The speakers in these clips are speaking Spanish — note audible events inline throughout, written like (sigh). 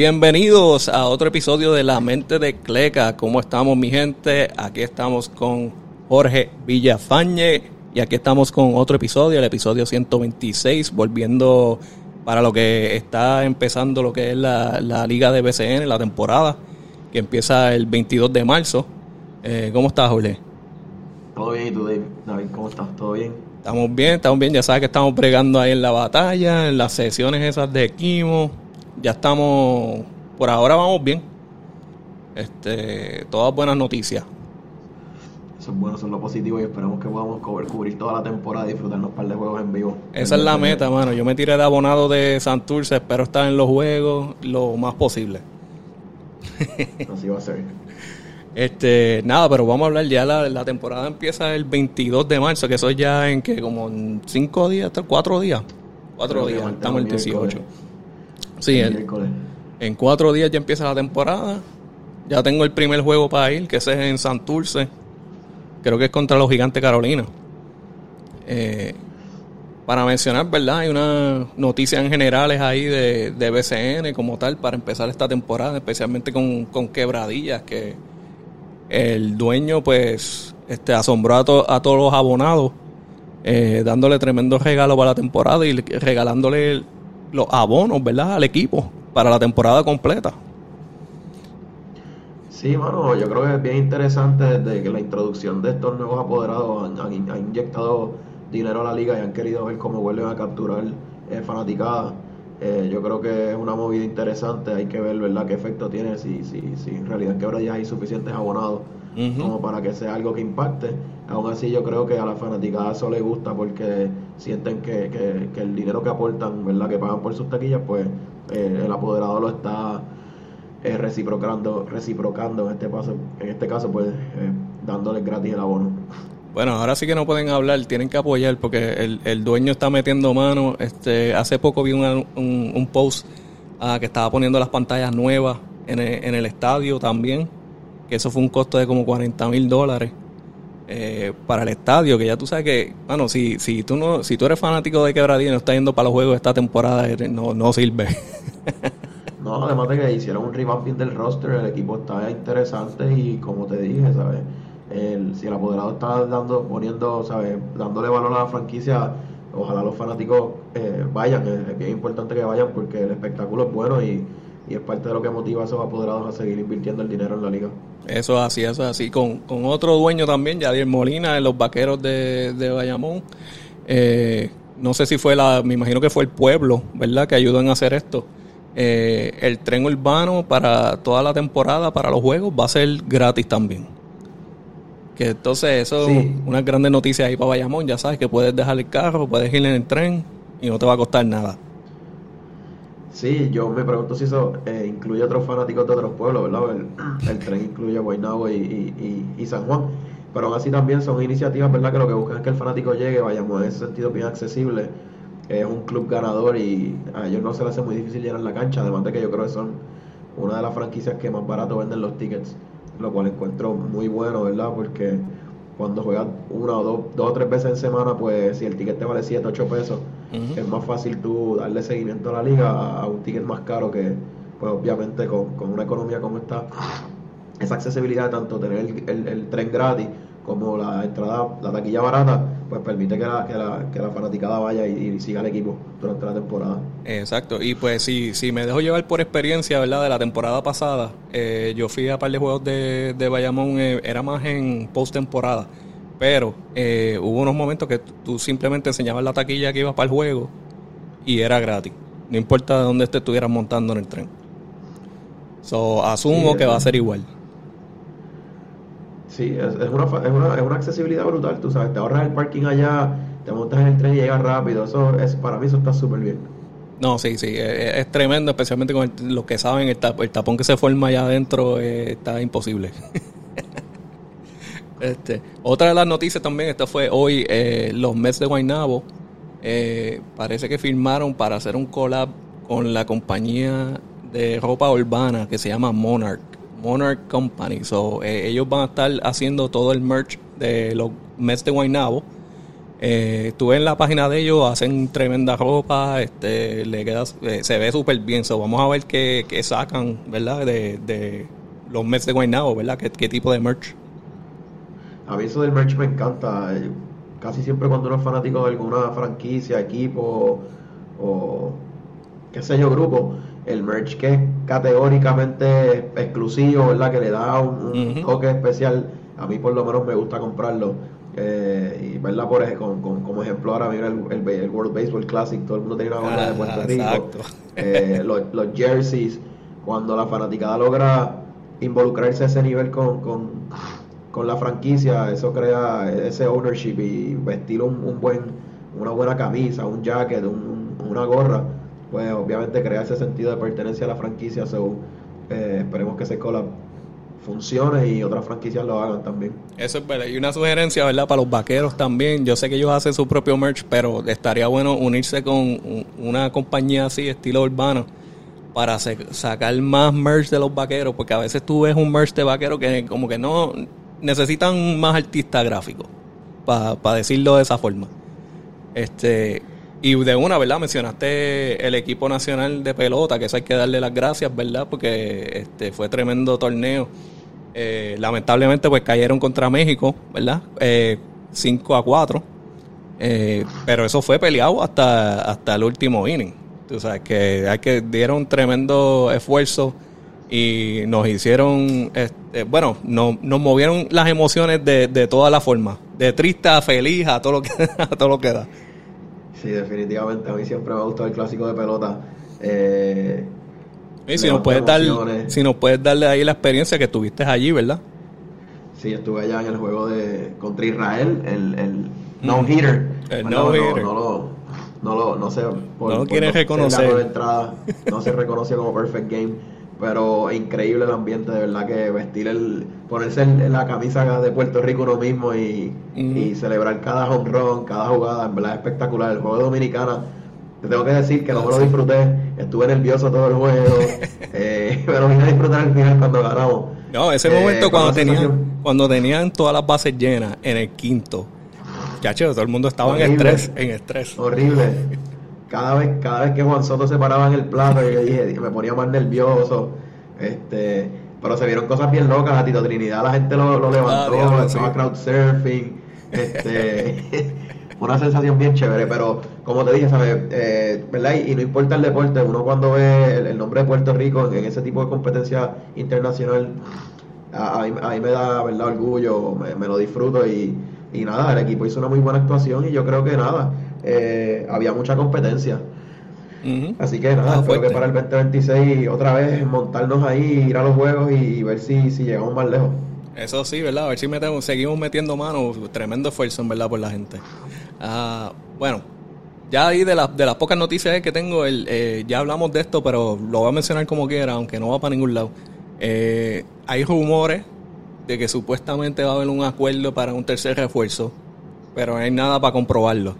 Bienvenidos a otro episodio de La Mente de Cleca. ¿Cómo estamos, mi gente? Aquí estamos con Jorge Villafañe y aquí estamos con otro episodio, el episodio 126, volviendo para lo que está empezando lo que es la, la Liga de BCN, la temporada, que empieza el 22 de marzo. Eh, ¿Cómo estás, Jorge? Todo bien, ¿y tú, David? ¿cómo estás? ¿Todo bien? Estamos bien, estamos bien. Ya sabes que estamos bregando ahí en la batalla, en las sesiones esas de Kimo. Ya estamos, por ahora vamos bien. Este, todas buenas noticias. Eso es bueno, eso es lo positivo y esperamos que podamos cubrir, cubrir toda la temporada y disfrutarnos un par de juegos en vivo. Esa es la meta, mano. Yo me tiré de abonado de Santurce, espero estar en los juegos lo más posible. (laughs) Así va a ser. Este, nada, pero vamos a hablar ya, la, la temporada empieza el 22 de marzo, que eso es ya en que como en 5 días, 4 días. 4 Creo que días, estamos el 18. miércoles. Sí, en, Miércoles. en 4 días ya empieza la temporada. Ya tengo el primer juego para ir, que ese es en Santurce. Creo que es contra los Gigantes Carolina. Eh, para mencionar, ¿verdad? Hay unas noticias en generales ahí de, de BCN como tal para empezar esta temporada, especialmente con, con quebradillas, que el dueño pues este asombró a, to- a todos los abonados, eh, dándole tremendo regalo para la temporada y le- regalándole los abonos, ¿verdad? Al equipo para la temporada completa. Sí, mano, yo creo que es bien interesante desde que la introducción de estos nuevos apoderados han, han- han inyectado dinero a la liga y han querido ver cómo vuelven a capturar eh, fanaticada. Eh, yo creo que es una movida interesante, hay que ver, ¿verdad?, qué efecto tiene, si, si, si en realidad en quebradillas hay suficientes abonados como para que sea algo que impacte. Aún así yo creo que a la fanaticada eso le gusta porque sienten que, que- que el dinero que aportan, ¿verdad?, que pagan por sus taquillas, pues eh, el apoderado lo está eh, reciprocando, reciprocando en este paso, en este caso, pues eh, dándoles gratis el abono. Bueno, ahora sí que no pueden hablar, tienen que apoyar porque el, el dueño está metiendo mano. Este, hace poco vi una- un, un post ah, que estaba poniendo las pantallas nuevas en el, en el estadio también, que eso fue un costo de como 40 mil dólares eh, para el estadio, que ya tú sabes que, bueno, si, si tú no, si tú eres fanático de Quebradilla y no estás yendo para los juegos esta temporada, eres- no, no sirve. (laughs) No, además de que hicieron un revamping del roster, el equipo está interesante y como te dije, ¿sabes? El- si el apoderado está dando, poniendo, ¿sabes? Dándole valor a la franquicia, ojalá los fanáticos eh, vayan, es bien importante que vayan porque el espectáculo es bueno y, y es parte de lo que motiva a esos apoderados a seguir invirtiendo el dinero en la liga. Eso es así, eso es así. Con, con otro dueño también, Yadier Molina, en los vaqueros de, de Bayamón. Eh, no sé si fue la, me imagino que fue el pueblo, ¿verdad? Que ayudó en hacer esto. Eh, el tren urbano para toda la temporada, para los juegos, va a ser gratis también. Que entonces eso Sí. es una grande noticia ahí para Bayamón. Ya sabes que puedes dejar el carro, puedes ir en el tren y no te va a costar nada. Sí, yo me pregunto si eso eh, incluye a otros fanáticos de otros pueblos, ¿verdad? El, el tren incluye Guaynabo y, y, y- y San Juan. Pero aún así también son iniciativas, ¿verdad? Que lo que buscan es que el fanático llegue, vayamos en ese sentido bien accesible. Es un club ganador y a ellos no se les hace muy difícil llenar la cancha. Además de que yo creo que son una de las franquicias que más barato venden los tickets, lo cual encuentro muy bueno, ¿verdad? Porque cuando juegas una o dos, dos o tres veces en semana, pues si el ticket te vale 7, 8 pesos, Es más fácil tú darle seguimiento a la liga a, un ticket más caro que, pues obviamente con, con una economía como esta, esa accesibilidad de tanto tener el, el- el tren gratis como la entrada, la taquilla barata, pues permite que la, que la, que la fanaticada vaya y, y siga el equipo durante la temporada. Exacto, y pues si, si me dejo llevar por experiencia, ¿verdad? De la temporada pasada, eh, yo fui a un par de juegos de, de Bayamón, eh, era más en post-temporada, pero eh, hubo unos momentos que tú- simplemente enseñabas la taquilla que ibas para el juego y era gratis, no importa de dónde te estuvieras montando en el tren. So, asumo Sí, que va a ser igual. Sí, es, es una, es, una, es una accesibilidad brutal, tú sabes, te ahorras el parking allá, te montas en el tren y llegas rápido, eso es, para mí eso está súper bien. No, sí, sí, es, es tremendo, especialmente con el- los que saben, el, tap- el tapón que se forma allá adentro eh, está imposible. (laughs) este, otra de las noticias también, esta fue hoy, eh, los Mets de Guaynabo, eh, parece que firmaron para hacer un collab con la compañía de ropa urbana que se llama Monarch, Monarch Company. So, eh, ellos van a estar haciendo todo el merch de los Mets de Guaynabo Eh, en la página de ellos, hacen tremenda ropa, este, le queda, eh, se ve súper bien. So, vamos a ver qué, qué sacan, ¿verdad? De, de los Mets de Guaynabo, ¿verdad? ¿Qué, ¿Qué, tipo de merch? A mí eso del merch me encanta. Eh, casi siempre cuando uno es fanático de alguna franquicia, equipo o qué sé yo, grupo, el merch que es categóricamente exclusivo, ¿verdad? Que le da un, toque especial. A mí por lo menos me gusta comprarlo. Eh, y verla por con, como ejemplo ahora mira el, el, World Baseball Classic todo el mundo tiene una gorra de Puerto Rico eh, los, los, jerseys cuando la fanaticada logra involucrarse a ese nivel con, con, con, la franquicia eso crea ese ownership y vestir un, un buen una buena camisa un jacket un, una gorra pues obviamente crea ese sentido de pertenencia a la franquicia. So, eh, esperemos que ese collab funcione y otras franquicias lo hagan también. Eso es verdad. Y una sugerencia, ¿verdad? Para los vaqueros también. Yo sé que ellos hacen su propio merch, pero estaría bueno unirse con una compañía así, estilo urbano, para sacar más merch de los vaqueros, porque a veces tú ves un merch de vaquero que como que no necesitan más artista gráfico, para decirlo de esa forma. Este, y de una, ¿verdad? Mencionaste el equipo nacional de pelota, que eso hay que darle las gracias, ¿verdad? Porque este fue tremendo torneo. Eh, lamentablemente, pues cayeron contra México, ¿verdad? Eh, 5 a 4. Eh, pero eso fue peleado hasta, hasta el último inning. Tú sabes que, hay que dieron tremendo esfuerzo y nos hicieron, este, bueno, nos, nos movieron las emociones de, de todas las formas, de triste a feliz, a todo lo que, (laughs) a todo lo que da. Sí, definitivamente. A mí siempre me ha gustado el clásico de pelota. Eh, y si nos, puedes dar, si nos puedes darle ahí la experiencia que estuviste allí, ¿verdad? Sí, estuve allá en el juego de contra Israel, el, el no-hitter. El no-hitter. No, lo, no, lo, no sé. Por, no lo quieres reconocer. Entrada, no se reconoce como perfect game pero increíble el ambiente, de verdad que vestir el, ponerse en la camisa de Puerto Rico uno mismo y, celebrar cada home run, cada jugada, en verdad espectacular. El juego de Dominicana, te tengo que decir que no me lo disfruté, estuve nervioso todo el juego, (laughs) eh, pero vine a disfrutar al final cuando ganamos. No, ese momento eh, cuando tenían, cuando tenían todas las bases llenas en el quinto, chacho, todo el mundo estaba en estrés, en estrés. Horrible cada vez, cada vez que Juan Soto se paraba en el plato, yo dije, me ponía más nervioso. Este, pero se vieron cosas bien locas. A Tito Trinidad la gente lo, levantó, ah, estaba crowd surfing. Este, (laughs) una sensación bien chévere, pero como te dije, ¿sabes? Eh, ¿verdad? Y, no importa el deporte, uno cuando ve el, nombre de Puerto Rico en, ese tipo de competencia internacional, a, mí, me da ¿verdad? orgullo, me, lo disfruto y, y nada, el equipo hizo una muy buena actuación y yo creo que nada, eh, había mucha competencia. Así que nada, creo que para el 2026 otra vez montarnos ahí, ir a los juegos y ver si, si llegamos más lejos. Eso sí, ¿verdad? A ver si metemos, seguimos metiendo manos. Tremendo esfuerzo, en verdad, por la gente. Ah, bueno, ya ahí de, de las pocas noticias que tengo, el, eh, ya hablamos de esto, pero lo voy a mencionar como quiera, aunque no va para ningún lado. Eh, hay rumores de que supuestamente va a haber un acuerdo para un tercer refuerzo, pero no hay nada para comprobarlo.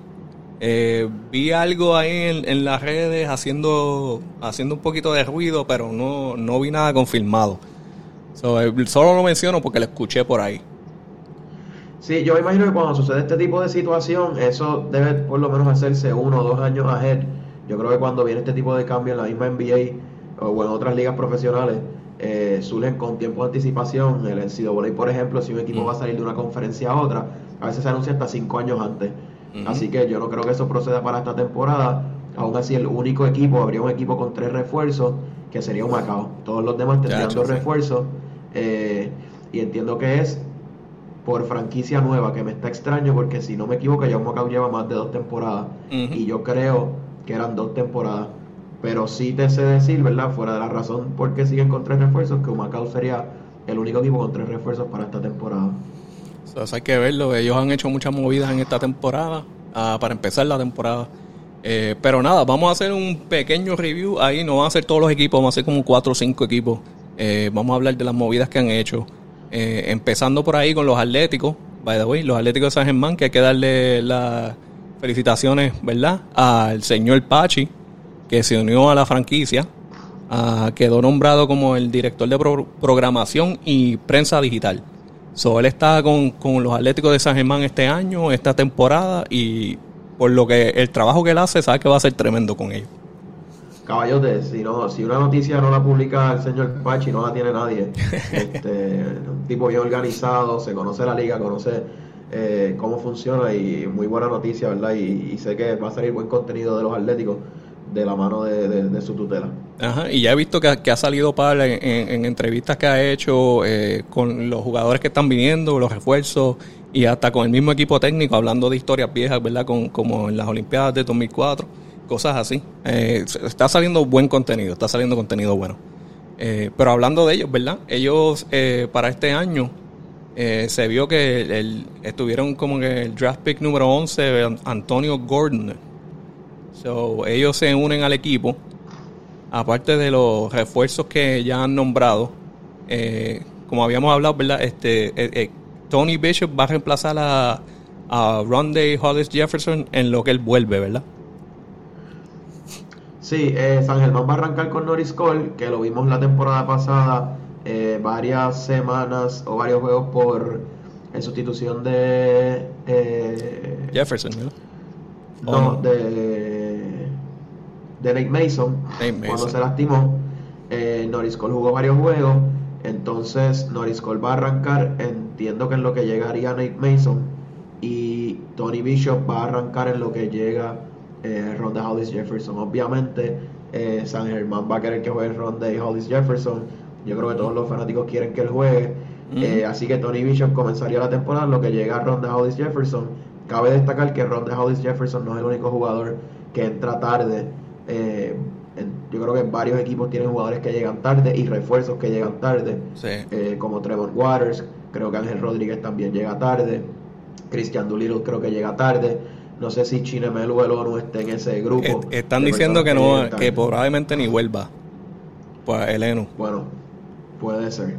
Eh, vi algo ahí en, las redes haciendo, haciendo un poquito de ruido, pero no, no vi nada confirmado. Eh, solo lo menciono porque lo escuché por ahí. Sí, yo imagino que cuando sucede este tipo de situación, eso debe por lo menos hacerse uno o dos años ahead. Yo creo que cuando viene este tipo de cambio en la misma NBA o en otras ligas profesionales, eh, surgen con tiempo de anticipación. El NCAA, por ejemplo, si un equipo mm. va a salir de una conferencia a otra, a veces se anuncia hasta cinco años antes. Así que yo no creo que eso proceda para esta temporada. Aún así, el único equipo, habría un equipo con tres refuerzos, que sería un Macao. Todos los demás tendrían dos refuerzos. Eh, y entiendo que es por franquicia nueva, que me está extraño porque si no me equivoco, ya un Macao lleva más de dos temporadas. Y yo creo que eran dos temporadas. Pero sí te sé decir, ¿verdad? Fuera de la razón por qué siguen con tres refuerzos, que Macao sería el único equipo con tres refuerzos para esta temporada. Hay que verlo. Ellos han hecho muchas movidas en esta temporada, ah, para empezar la temporada. Eh, pero nada, vamos a hacer un pequeño review ahí. No van a ser todos los equipos, vamos a hacer como cuatro o cinco equipos. Eh, vamos a hablar de las movidas que han hecho. Eh, empezando por ahí con los Atléticos, by the way, los Atléticos de San Germán, que hay que darle las felicitaciones, ¿verdad? Al señor Pachi, que se unió a la franquicia. Ah, quedó nombrado como el director de programación y prensa digital. So, él está con, los Atléticos de San Germán este año, esta temporada, y por lo que el trabajo que él hace, sabe que va a ser tremendo con ellos. Caballote, si no, si una noticia no la publica el señor Pachi, no la tiene nadie. (laughs) Este, un tipo bien organizado, se conoce la liga, conoce eh, cómo funciona y muy buena noticia, ¿verdad? Y, sé que va a salir buen contenido de los Atléticos de la mano de, su tutela. Ajá, y ya he visto que, ha salido para en, entrevistas que ha hecho eh, con los jugadores que están viniendo, los refuerzos y hasta con el mismo equipo técnico, hablando de historias viejas, ¿verdad? Con, como en las Olimpiadas de 2004, cosas así. Eh, está saliendo buen contenido, está saliendo contenido bueno. Eh, pero hablando de ellos, ¿verdad? Ellos para este año se vio que el, estuvieron como que el draft pick número 11, Antonio Gordon So, ellos se unen al equipo, aparte de los refuerzos que ya han nombrado. Eh, como habíamos hablado, ¿verdad? Este, eh, eh, Tony Bishop va a reemplazar a, a Hollis Jefferson en lo que él vuelve, ¿verdad? Sí, San Germán va a arrancar con Norris Cole, que lo vimos la temporada pasada, varias semanas o varios juegos por en sustitución de Jefferson, ¿no? No, de de Nate Mason, cuando se lastimó. Eh, Norris Cole jugó varios juegos, entonces Norris Cole va a arrancar, entiendo que en lo que llegaría Nate Mason, y Tony Bishop va a arrancar en lo que llega eh, Ronda Hollis Jefferson. Obviamente, eh, San Germán va a querer que juegue Ronda Hollis Jefferson. Yo creo que todos los fanáticos quieren que él juegue. Eh, así que Tony Bishop comenzaría la temporada en lo que llega Ronda Hollis Jefferson. Cabe destacar que Ronda Hollis Jefferson no es el único jugador que entra tarde eh, yo creo que varios equipos tienen jugadores que llegan tarde y refuerzos que llegan tarde, eh, como Trevor Waters, creo que Ángel Rodríguez también llega tarde, Christian Doolittle creo que llega tarde. No sé si Chinemelu o el ONU esté en ese grupo. están diciendo que no, que, probablemente ni vuelva. Pues el ENU. Bueno, puede ser.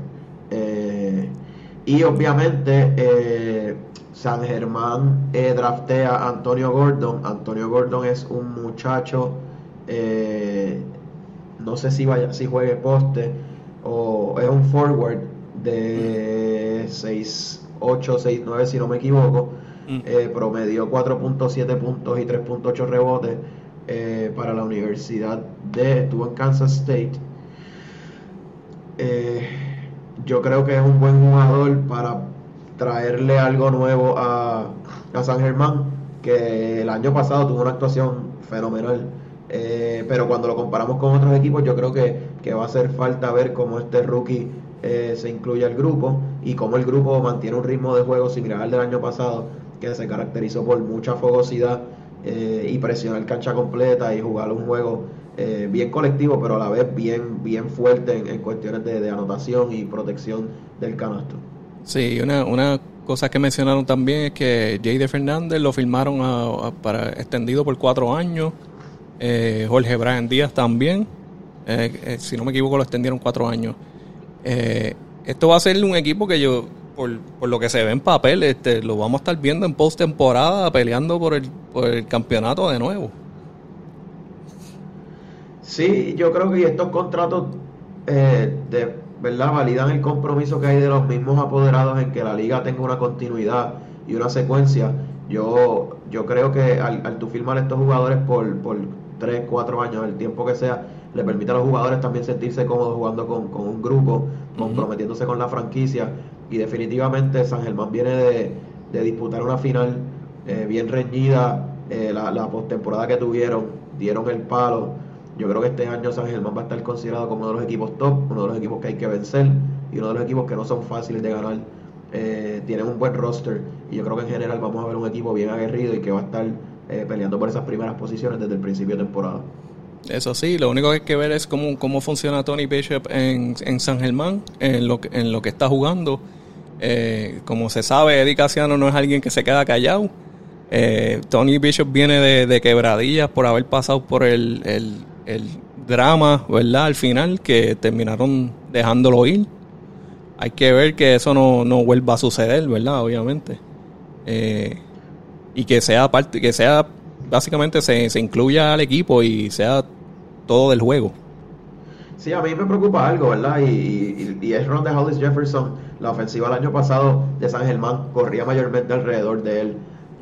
Eh, y obviamente San Germán draftea a Antonio Gordon. Antonio Gordon es un muchacho eh, no sé si vaya, si juegue poste o es un forward de 6'8, 6'9 si no me equivoco. Mm. Eh, promedió 4.7 puntos y 3.8 rebotes eh, para la universidad de, estuvo en Kansas State. yo creo que es un buen jugador para traerle algo nuevo a, a San Germán, que el año pasado tuvo una actuación fenomenal eh, pero cuando lo comparamos con otros equipos, yo creo que, va a hacer falta ver cómo este rookie eh, se incluye al grupo y cómo el grupo mantiene un ritmo de juego similar al del año pasado, que se caracterizó por mucha fogosidad eh, y presionar cancha completa y jugar un juego bien colectivo, pero a la vez bien, bien fuerte en, cuestiones de, anotación y protección del canasto. Sí, una, una cosa que mencionaron también es que Jay de Fernández lo firmaron para extendido por cuatro años eh, Jorge Brian Díaz también. Eh, eh, si no me equivoco, lo extendieron cuatro años. esto va a ser un equipo que yo, por, lo que se ve en papel, este, lo vamos a estar viendo en postemporada peleando por el, por el campeonato de nuevo. Sí, yo creo que estos contratos de verdad validan el compromiso que hay de los mismos apoderados en que la liga tenga una continuidad y una secuencia. Yo, yo creo que al, al tú firmar estos jugadores por, por 3, 4 años, el tiempo que sea, le permite a los jugadores también sentirse cómodos jugando con, un grupo, comprometiéndose con la franquicia. Y definitivamente San Germán viene de, disputar una final eh, bien reñida, eh, la, la postemporada que tuvieron, dieron el palo. Yo creo que este año San Germán va a estar considerado como uno de los equipos top, uno de los equipos que hay que vencer y uno de los equipos que no son fáciles de ganar. Eh, tienen un buen roster y yo creo que en general vamos a ver un equipo bien aguerrido y que va a estar eh, peleando por esas primeras posiciones desde el principio de temporada. Eso sí, lo único que hay que ver es cómo, cómo funciona Tony Bishop en, en San Germán, en lo, en lo que está jugando. Eh, como se sabe, Eddie Casiano no es alguien que se queda callado. Eh, Tony Bishop viene de, quebradillas por haber pasado por el, el, drama, ¿verdad? Al final, que terminaron dejándolo ir. Hay que ver que eso no, no vuelva a suceder, ¿verdad? Obviamente. Eh, y que sea parte, que sea básicamente se, se incluya al equipo y sea todo del juego. Sí, a mí me preocupa algo, ¿verdad? Y, y, es Ron de Hollis Jefferson La ofensiva el año pasado de San Germán corría mayormente alrededor de él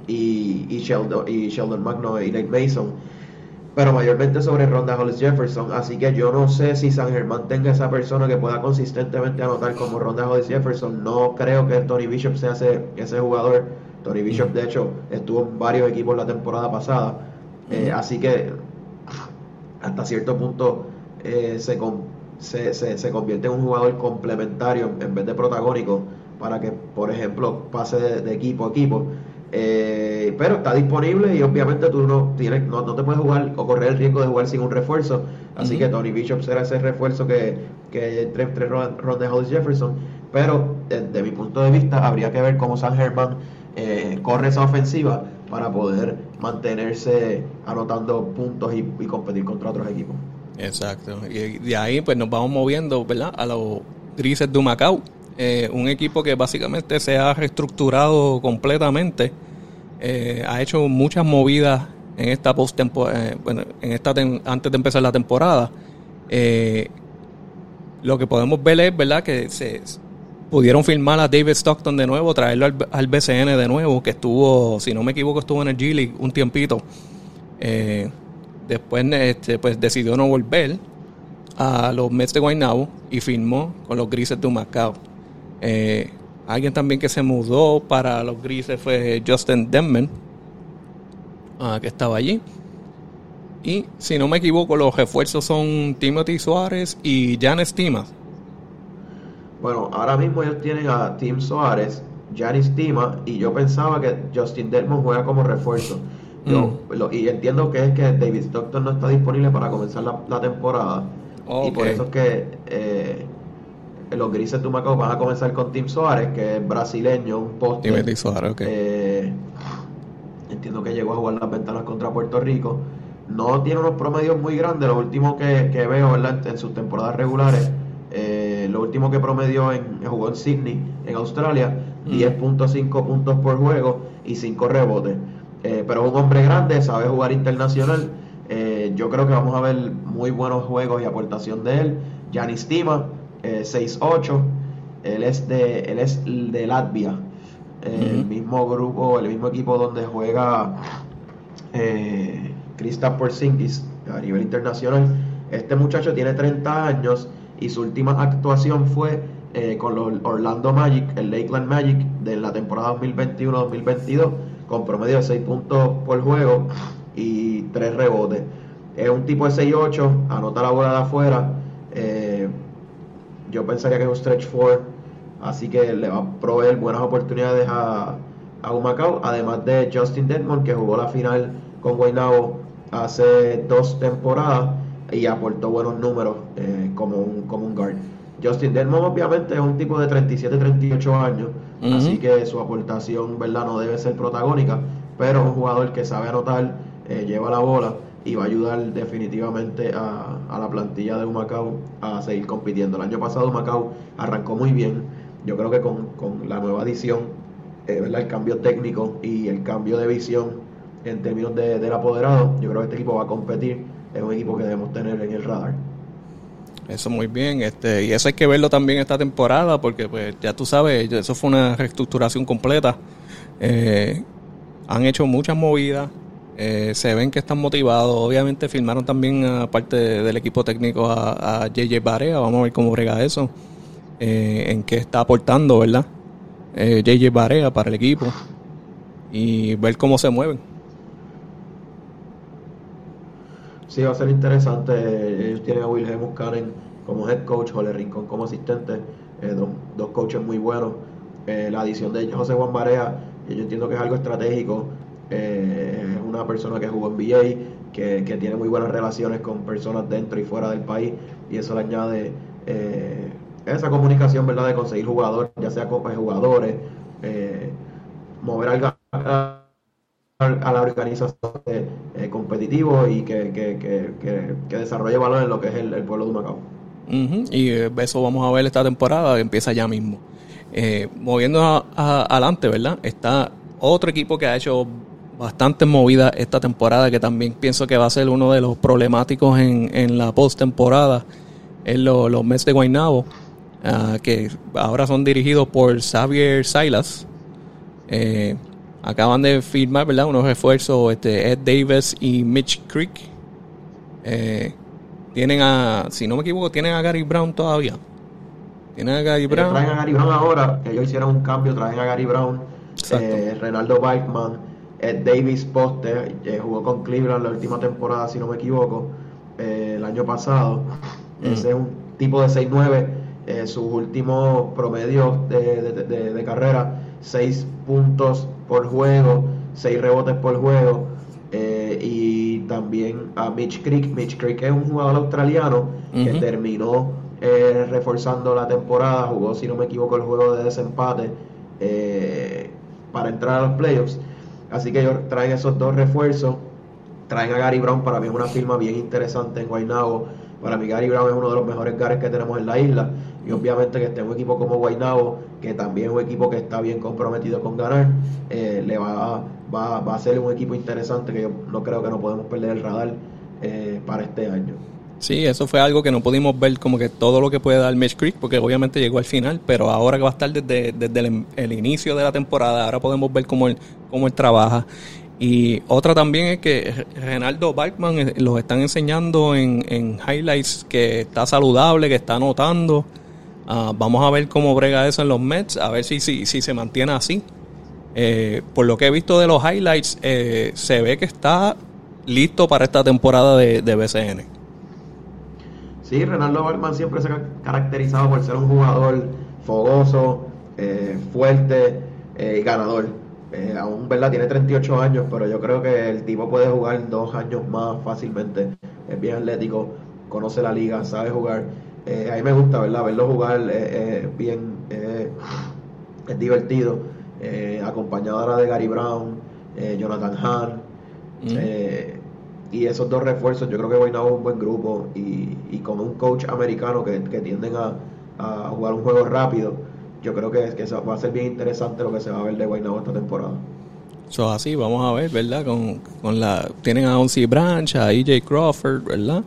y, y Sheldon, y Sheldon Magno y Nate Mason pero mayormente sobre Ronda Hollis Jefferson. Así que yo no sé si San Germán tenga esa persona que pueda consistentemente anotar como Ronda Hollis Jefferson. No creo que Tony Bishop sea ese, ese jugador. Tony Bishop, de hecho, estuvo en varios equipos la temporada pasada. Eh, así que hasta cierto punto eh, se, se, se, convierte en un jugador complementario en vez de protagónico para que, por ejemplo, pase de equipo a equipo. Eh, pero está disponible y obviamente tú no, tienes, no, te puedes jugar o correr el riesgo de jugar sin un refuerzo. Así que Tony Bishop será ese refuerzo que, que entre, entre Ron, de Hollis Jefferson. Pero desde mi punto de vista habría que ver cómo San Germán eh, corre esa ofensiva para poder mantenerse anotando puntos y, competir contra otros equipos. Exacto. Y de ahí pues nos vamos moviendo ¿verdad? a los Grises de Macao eh, un equipo que básicamente se ha reestructurado completamente, eh, ha hecho muchas movidas en esta post eh, bueno, en esta antes de empezar la temporada. lo que podemos ver es, ¿verdad?, que se pudieron firmar a David Stockton de nuevo, traerlo al, BCN de nuevo, que estuvo, si no me equivoco, estuvo en el G League un tiempito. después este, pues decidió no volver a los Mets de Guaynabo y firmó con los Grises de Macao. Eh, alguien también que se mudó para los grises fue Justin Denman, ah, que estaba allí. Y si no me equivoco, los refuerzos son Timothy Suárez y Jan Estima. Bueno, ahora mismo ellos tienen a Tim Suárez, Jan Estima, y yo pensaba que Justin Denman juega como refuerzo. Mm. y entiendo que es que David Stockton no está disponible para comenzar la, temporada. Y por eso es que eh, los grises de Macao van a comenzar con Tim Soares, que es brasileño, un poste. Eh, entiendo que llegó a jugar las ventanas contra Puerto Rico. No tiene unos promedios muy grandes. Lo último que, veo en sus temporadas regulares, eh, lo último que promedió en, jugó en Sydney, en Australia, 10.5 mm. puntos por juego y 5 rebotes. Eh, pero es un hombre grande, sabe jugar internacional. yo creo que vamos a ver muy buenos juegos y aportación de él. Yanis Tima, 6-8. Él es de, él es de Latvia. El mismo grupo, el mismo equipo donde juega eh, Kristaps Porzingis a nivel internacional. Este muchacho tiene 30 años y su última actuación fue eh, con los Orlando Magic, el Lakeland Magic, de la temporada 2021-2022, con promedio de 6 puntos por juego y 3 rebotes. Es un tipo de 6-8, anota la bola de afuera. Eh, yo pensaría que es un stretch four, así que le va a proveer buenas oportunidades a, a Humacao, además de Justin Dedmon, que jugó la final con Guaynabo hace dos temporadas y aportó buenos números eh, como, un, como un guard. Justin Dedmon obviamente es un tipo de 37-38 años, así que su aportación ¿verdad? no debe ser protagónica, pero es un jugador que sabe anotar, eh, lleva la bola y va a ayudar definitivamente a, la plantilla de Humacao a seguir compitiendo. El año pasado Humacao arrancó muy bien, yo creo que con, la nueva edición, eh, el cambio técnico y el cambio de visión en términos de, del apoderado, yo creo que este equipo va a competir, es un equipo que debemos tener en el radar. Eso muy bien, este, y eso hay que verlo también esta temporada, porque pues ya tú sabes, eso fue una reestructuración completa. Eh, han hecho muchas movidas, eh, se ven que están motivados. Obviamente firmaron también, aparte del equipo técnico, a, JJ Barea. Vamos a ver cómo brega eso. Eh, en qué está aportando, ¿verdad? JJ Barea para el equipo. Y ver cómo se mueven. Sí, va a ser interesante. Ellos tienen a Wilhelm Muscanen como head coach, Jole Rincón como asistente. dos, dos coaches muy buenos. la adición de José Juan Barea, yo entiendo que es algo estratégico eh, es una persona que jugó en BA, que, tiene muy buenas relaciones con personas dentro y fuera del país y eso le añade eh, esa comunicación, ¿verdad? De conseguir jugadores, ya sea copas de jugadores, eh, mover al, a, la organización competitivo y que, que, desarrolle valor en lo que es el, pueblo de Macao. Y eso vamos a ver esta temporada, empieza ya mismo. moviendo adelante, ¿verdad? Está otro equipo que ha hecho bastante movida esta temporada, que también pienso que va a ser uno de los problemáticos en, en la postemporada, en los Mets de Guaynabo. ah, que ahora son dirigidos por Xavier Silas. Eh, acaban de firmar, ¿verdad? Unos refuerzos, este, Ed Davis y Mitch Creek. Eh, tienen a, si no me equivoco, tienen a Gary Brown todavía. Tienen a Gary Brown. Traen a Gary Brown ahora, que ellos hicieron un cambio, traen a Gary Brown, eh, Renaldo Bachman, Ed Davis Poste, eh, jugó con Cleveland la última temporada, si no me equivoco, el año pasado. Mm. Ese es un tipo de 6-9. sus últimos promedios de, de carrera, 6 puntos por juego, 6 rebotes por juego. Eh, y también a Mitch Creek. Mitch Creek es un jugador australiano que terminó eh, reforzando la temporada, jugó, si no me equivoco, el juego de desempate eh, para entrar a los playoffs. Así que ellos traen esos dos refuerzos. Traen a Gary Brown, para mí es una firma bien interesante en Guaynabo. Para mí Gary Brown es uno de los mejores gares que tenemos en la isla. Y obviamente que esté un equipo como Guaynabo, que también es un equipo que está bien comprometido con ganar, le va a va, va a ser un equipo interesante que yo no creo que no podemos perder el radar eh, para este año. Sí, eso fue algo que no pudimos ver como que todo lo que puede dar Mitch Creek, porque obviamente llegó al final, pero ahora que va a estar desde, desde el, inicio de la temporada, ahora podemos ver cómo él, cómo él trabaja. Y otra también es que Renaldo Bachman eh, los están enseñando en, en highlights que está saludable, que está anotando. Ah, vamos a ver cómo brega eso en los Mets, a ver si, si, si se mantiene así. Eh, por lo que he visto de los highlights, eh, se ve que está listo para esta temporada de, BCN. Sí, Renaldo Balman siempre se ha caracterizado por ser un jugador fogoso, eh, fuerte y ganador. aún ¿verdad? tiene 38 años, pero yo creo que el tipo puede jugar dos años más fácilmente. Es bien atlético, conoce la liga, sabe jugar. A mí me gusta ¿verdad? verlo jugar, bien, es divertido eh, acompañado de Gary Brown, eh, Jonathan Hahn. Mm. Eh, y esos dos refuerzos, yo creo que Guaynabo es un buen grupo y, y con un coach americano que, tienden a, jugar un juego rápido, yo creo que, que va a ser bien interesante lo que se va a ver de Guaynabo esta temporada. Eso así, vamos a ver, ¿verdad? Con, con la Tienen a Onsi Branch, a EJ Crawford, ¿verdad?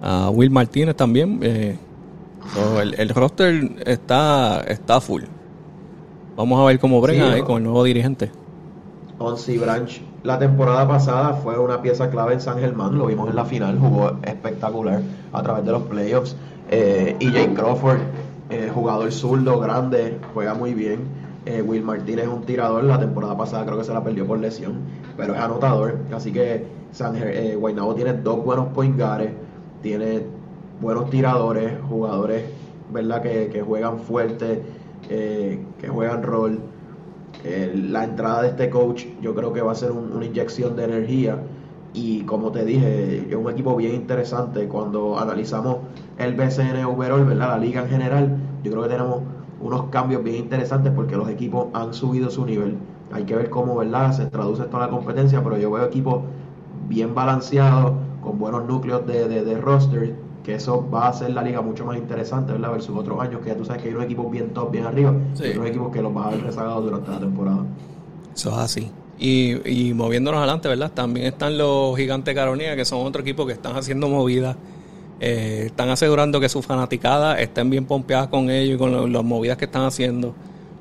A Will Martínez también. Eh, el, el, roster está, está full. Vamos a ver cómo brega ahí con el nuevo dirigente. Onsi Branch la temporada pasada fue una pieza clave en San Germán, lo vimos en la final, jugó espectacular a través de los playoffs. Eh, EJ Crawford, eh, jugador zurdo, grande, juega muy bien. Eh, Will Martínez es un tirador, la temporada pasada creo que se la perdió por lesión, pero es anotador. Así que San eh, Guaynabo tiene dos buenos point guards, tiene buenos tiradores, jugadores verdad que, que juegan fuerte eh, que juegan rol. la entrada de este coach yo creo que va a ser una inyección de energía y como te dije, es un equipo bien interesante cuando analizamos el BCN overall, ¿verdad? La liga en general, yo creo que tenemos unos cambios bien interesantes porque los equipos han subido su nivel. Hay que ver cómo, ¿verdad? Se traduce toda la competencia, pero yo veo equipos bien balanceados, con buenos núcleos de, de, de roster que eso va a hacer la liga mucho más interesante, ¿verdad? Versus otros años, que ya tú sabes que hay unos equipos bien top, bien arriba, y otros equipos que los vas a ver rezagados durante la temporada. Eso es así. Y, y moviéndonos adelante, ¿verdad? También están los Gigantes Carolina, que son otro equipo que están haciendo movidas. Eh, están asegurando que sus fanaticadas estén bien pompeadas con ellos y con las movidas que están haciendo.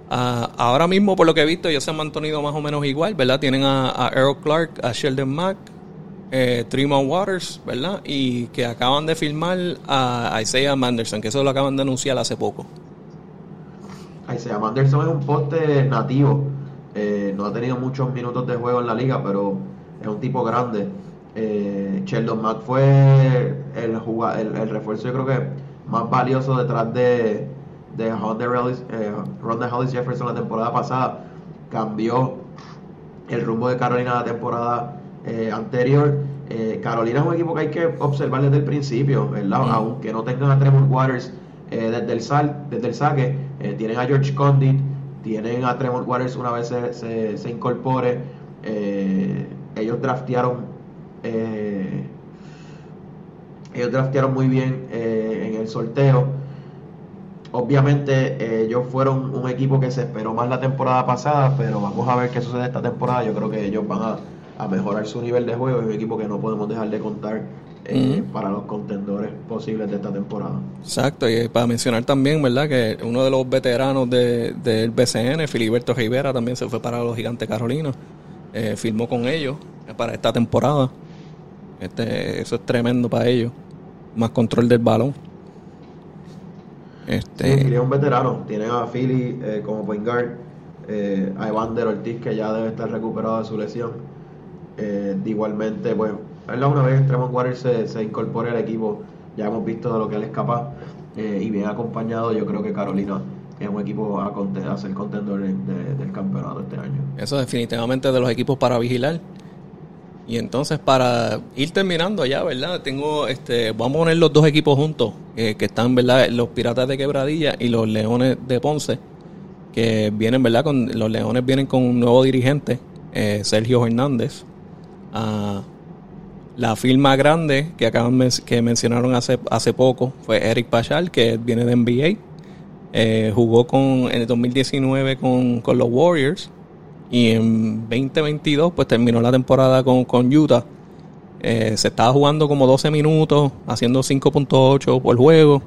Ah, ahora mismo, por lo que he visto, ellos se han mantenido más o menos igual, ¿verdad? Tienen a, a Earl Clark, a Sheldon Mack, eh, Waters, ¿verdad? Y que acaban de firmar a Isaiah Manderson, que eso lo acaban de anunciar hace poco. Isaiah Manderson es un poste nativo. Eh, no ha tenido muchos minutos de juego en la liga, pero es un tipo grande. Eh, Sheldon Mack fue el, el, refuerzo, yo creo que más valioso detrás de, de Ronda eh, Hollis Jefferson la temporada pasada. Cambió el rumbo de Carolina la temporada eh, anterior. Eh, Carolina es un equipo que hay que observar desde el principio, ¿verdad? Aunque no tengan a Tremont Waters eh, desde, el sal, desde el saque, tienen a George Condit, tienen a Tremont Waters una vez se, se, incorpore. ellos draftearon ellos draftearon muy bien en el sorteo. Obviamente ellos fueron un equipo que se esperó más la temporada pasada, pero vamos a ver qué sucede esta temporada. Yo creo que ellos van a a mejorar su nivel de juego. Es un equipo que no podemos dejar de contar eh, para los contendores posibles de esta temporada. Exacto, y para mencionar también, ¿verdad? Que uno de los veteranos del BCN, Filiberto Rivera, también se fue para los Gigantes Carolinos. Eh, firmó con ellos para esta temporada. Este, eso es tremendo para ellos. Más control del balón. Este... Sí, es un veterano. Tienen a Philly eh, como point guard, eh, a Evander Ortiz que ya debe estar recuperado de su lesión. Eh, igualmente, pues, una vez Tremont Waters se, se incorpore al equipo, ya hemos visto de lo que él es capaz eh, y bien acompañado, yo creo que Carolina es un equipo a, a ser contendor del campeonato este año. Eso definitivamente de los equipos para vigilar. Y entonces para ir terminando ya, ¿verdad? Tengo, este, vamos a poner los dos equipos juntos, que están, ¿verdad? Los Piratas de Quebradilla y los Leones de Ponce, que vienen, ¿verdad? Con, los Leones vienen con un nuevo dirigente, eh, Sergio Hernández. A la firma grande que acaban que mencionaron hace, hace poco fue Eric Pachal, que viene de NBA. Eh, jugó con, en el 2019 con, con los Warriors y en 2022 pues terminó la temporada con, con Utah. Eh, se estaba jugando como 12 minutos, haciendo 5.8 por juego.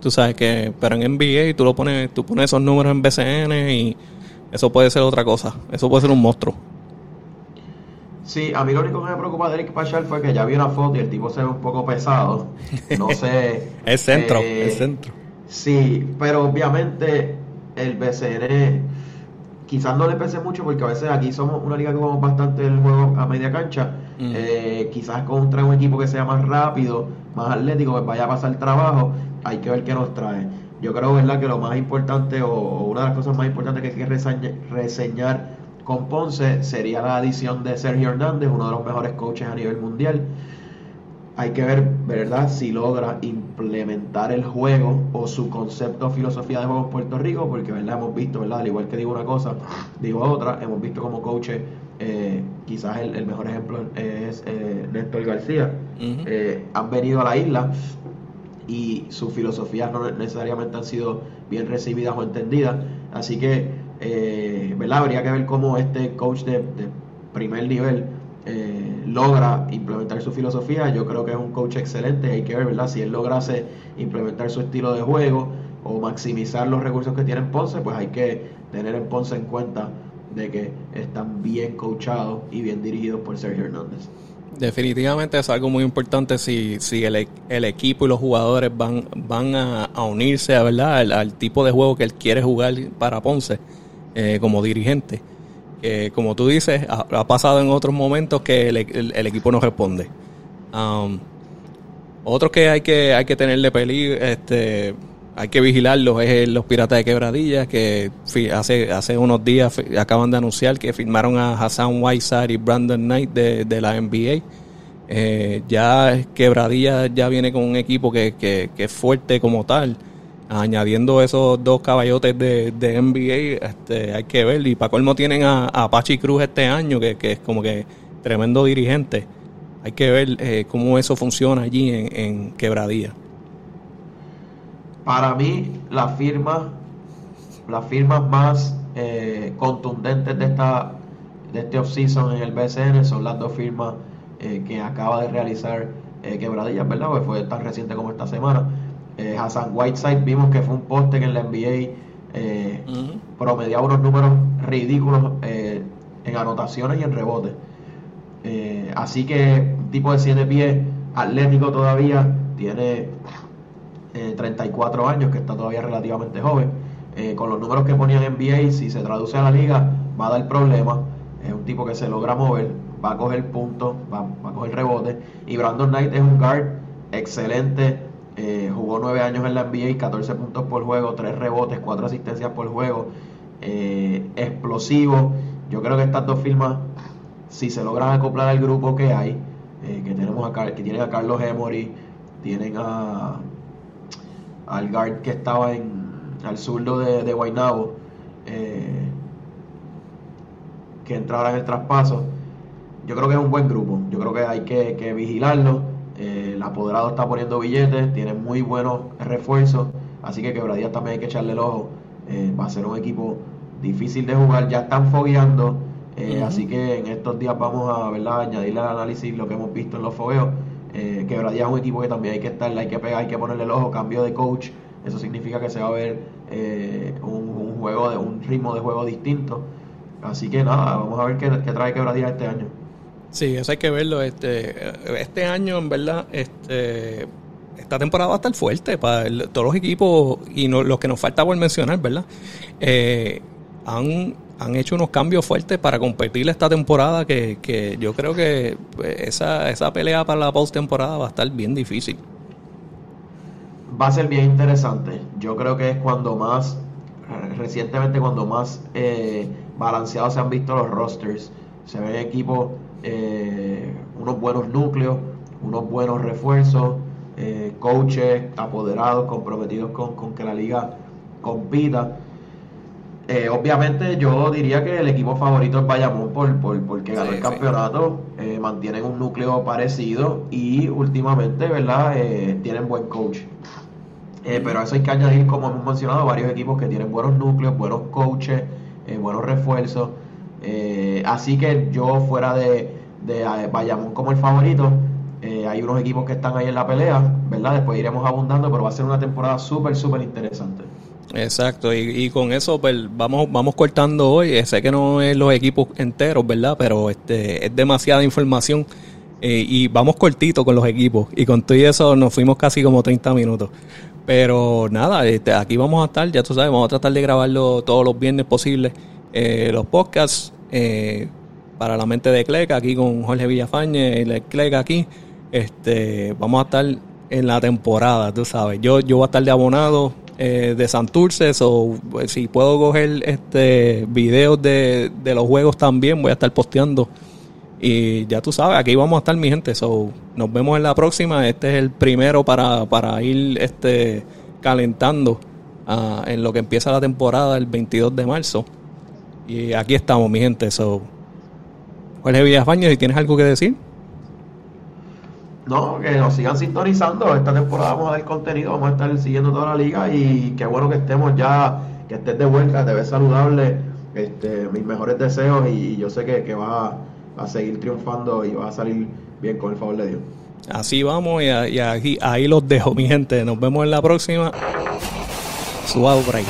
Tú sabes que, pero en NBA tú lo pones, tú pones esos números en BCN y eso puede ser otra cosa. Eso puede ser un monstruo. Sí, a mí lo único que me preocupa de Eric Pachal fue que ya vi una foto y el tipo se ve un poco pesado. No (laughs) sé. es centro, es eh, centro. Sí, pero obviamente el BCN quizás no le pese mucho porque a veces aquí somos una liga que jugamos bastante el juego a media cancha. Mm. Eh, quizás contra un equipo que sea más rápido, más atlético, que vaya a pasar trabajo, hay que ver qué nos trae. Yo creo ¿verdad? que lo más importante o, una de las cosas más importantes que hay que reseñar con Ponce sería la adición de Sergio Hernández, uno de los mejores coaches a nivel mundial hay que ver, ¿verdad?, si logra implementar el juego o su concepto o filosofía de juego en Puerto Rico, porque, ¿verdad?, hemos visto, ¿verdad?, al igual que digo una cosa, digo otra, hemos visto como coach, eh, quizás el, mejor ejemplo es eh, Néstor García, eh, han venido a la isla y sus filosofías no necesariamente han sido bien recibidas o entendidas, así que, eh, ¿verdad?, habría que ver cómo este coach de, primer nivel eh, logra implementar su filosofía, yo creo que es un coach excelente, hay que ver, ¿verdad? Si él lograse implementar su estilo de juego o maximizar los recursos que tiene en Ponce, pues hay que tener en Ponce en cuenta de que están bien coachados y bien dirigidos por Sergio Hernández. Definitivamente es algo muy importante si, si el, equipo y los jugadores van, van a, unirse a, ¿verdad? Al, tipo de juego que él quiere jugar para Ponce eh, como dirigente que como tú dices, ha, pasado en otros momentos que el, equipo no responde. Um, otro que hay que hay que tenerle peligro, este, hay que vigilarlos es los Piratas de Quebradillas que hace hace unos días acaban de anunciar que firmaron a Hassan Whiteside y Brandon Knight de, la NBA. Eh, ya Quebradillas ya viene con un equipo que, que, que es fuerte como tal añadiendo esos dos caballotes de, de NBA, este, hay que ver. Y para colmo tienen a, a Pachi Cruz este año, que, es como que tremendo dirigente. Hay que ver eh, cómo eso funciona allí en, en Quebradía. Para mí, la firma, las firmas más eh, contundentes de esta de este offseason en el BCN son las dos firmas eh, que acaba de realizar Quebradilla, ¿verdad? Porque fue tan reciente como esta semana eh, Hassan Whiteside vimos que fue un poste que en la NBA eh, promediaba unos números ridículos eh, en anotaciones y en rebotes. Eh, así que un tipo de 7 pies, atlético todavía, tiene 34 años, que está todavía relativamente joven. con los números que ponía en NBA, si se traduce a la liga, va a dar problemas. Es un tipo que se logra mover, va a coger puntos, va, va a coger rebotes. Y Brandon Knight es un guard excelente eh, jugó nueve años en la NBA, 14 puntos por juego, 3 rebotes, 4 asistencias por juego. Eh, explosivo. Yo creo que estas dos firmas, si se logran acoplar al grupo que hay, eh, que tenemos que tienen a Carlos Emory, tienen a al guard que estaba en al zurdo de, de Guaynabo, que entrara en el traspaso. Yo creo que es un buen grupo. Yo creo que hay que, vigilarlo el apoderado está poniendo billetes, tiene muy buenos refuerzos, así que Quebradillas también hay que echarle el ojo. Eh, va a ser un equipo difícil de jugar, ya están fogueando, eh, así que en estos días vamos a ¿verdad? añadirle al análisis lo que hemos visto en los fogueos. Eh, es un equipo que también hay que estar, hay que pegar, hay que ponerle el ojo, cambio de coach. Eso significa que se va a ver eh, un, juego de un ritmo de juego distinto. Así que nada, vamos a ver qué, trae Quebradilla este año. Sí, eso hay que verlo. Este, este año, en verdad, este, esta temporada va a estar fuerte para todos los equipos y no, los que nos falta por mencionar, ¿verdad? Eh, han han hecho unos cambios fuertes para competir esta temporada que, que yo creo que pues, esa, esa pelea para la postemporada va a estar bien difícil. Va a ser bien interesante. Yo creo que es cuando más, recientemente cuando más eh, balanceados se han visto los rosters. Se ven equipos, eh, unos buenos núcleos, unos buenos refuerzos, eh, coaches apoderados, comprometidos con, con que la liga compita eh, obviamente yo diría que el equipo favorito es Bayamón por, por porque ganó el campeonato, mantienen un núcleo parecido y últimamente, ¿verdad? Tienen buen coach. pero eso hay que añadir, como hemos mencionado, varios equipos que tienen buenos núcleos, buenos coaches, buenos refuerzos. Así que yo fuera de, de Bayamón como el favorito, hay unos equipos que están ahí en la pelea, ¿verdad? Después iremos abundando, pero va a ser una temporada súper, súper interesante. Exacto, y, con eso pues vamos, vamos cortando hoy. Sé que no es los equipos enteros, ¿verdad? Pero este es demasiada información eh, y vamos cortito con los equipos. Y con todo eso nos fuimos casi como 30 minutos. Pero nada, este, aquí vamos a estar, ya tú sabes, vamos a tratar de grabarlo todos los viernes posibles. Eh, los podcasts eh, para la mente de Cleca, aquí con Jorge Villafañe, el Cleca aquí. Este, vamos a estar en la temporada, tú sabes. Yo, yo voy a estar de abonado eh, de Santurce, o pues, si puedo coger este videos de, los juegos también, voy a estar posteando. Y ya tú sabes, aquí vamos a estar mi gente. So, nos vemos en la próxima. Este es el primero para, para ir este calentando ah, en lo que empieza la temporada el 22 de marzo. Y aquí estamos, mi gente. So, Jorge Villafaña, si tienes algo que decir. No, que nos sigan sintonizando. Esta temporada vamos a dar contenido, vamos a estar siguiendo toda la liga y qué bueno que estemos ya, que estés de vuelta, te ves saludable. Este, mis mejores deseos y, yo sé que, que vas a, seguir triunfando y vas a salir bien con el favor de Dios. Así vamos y, aquí, ahí los dejo, mi gente. Nos vemos en la próxima. Suave ahí.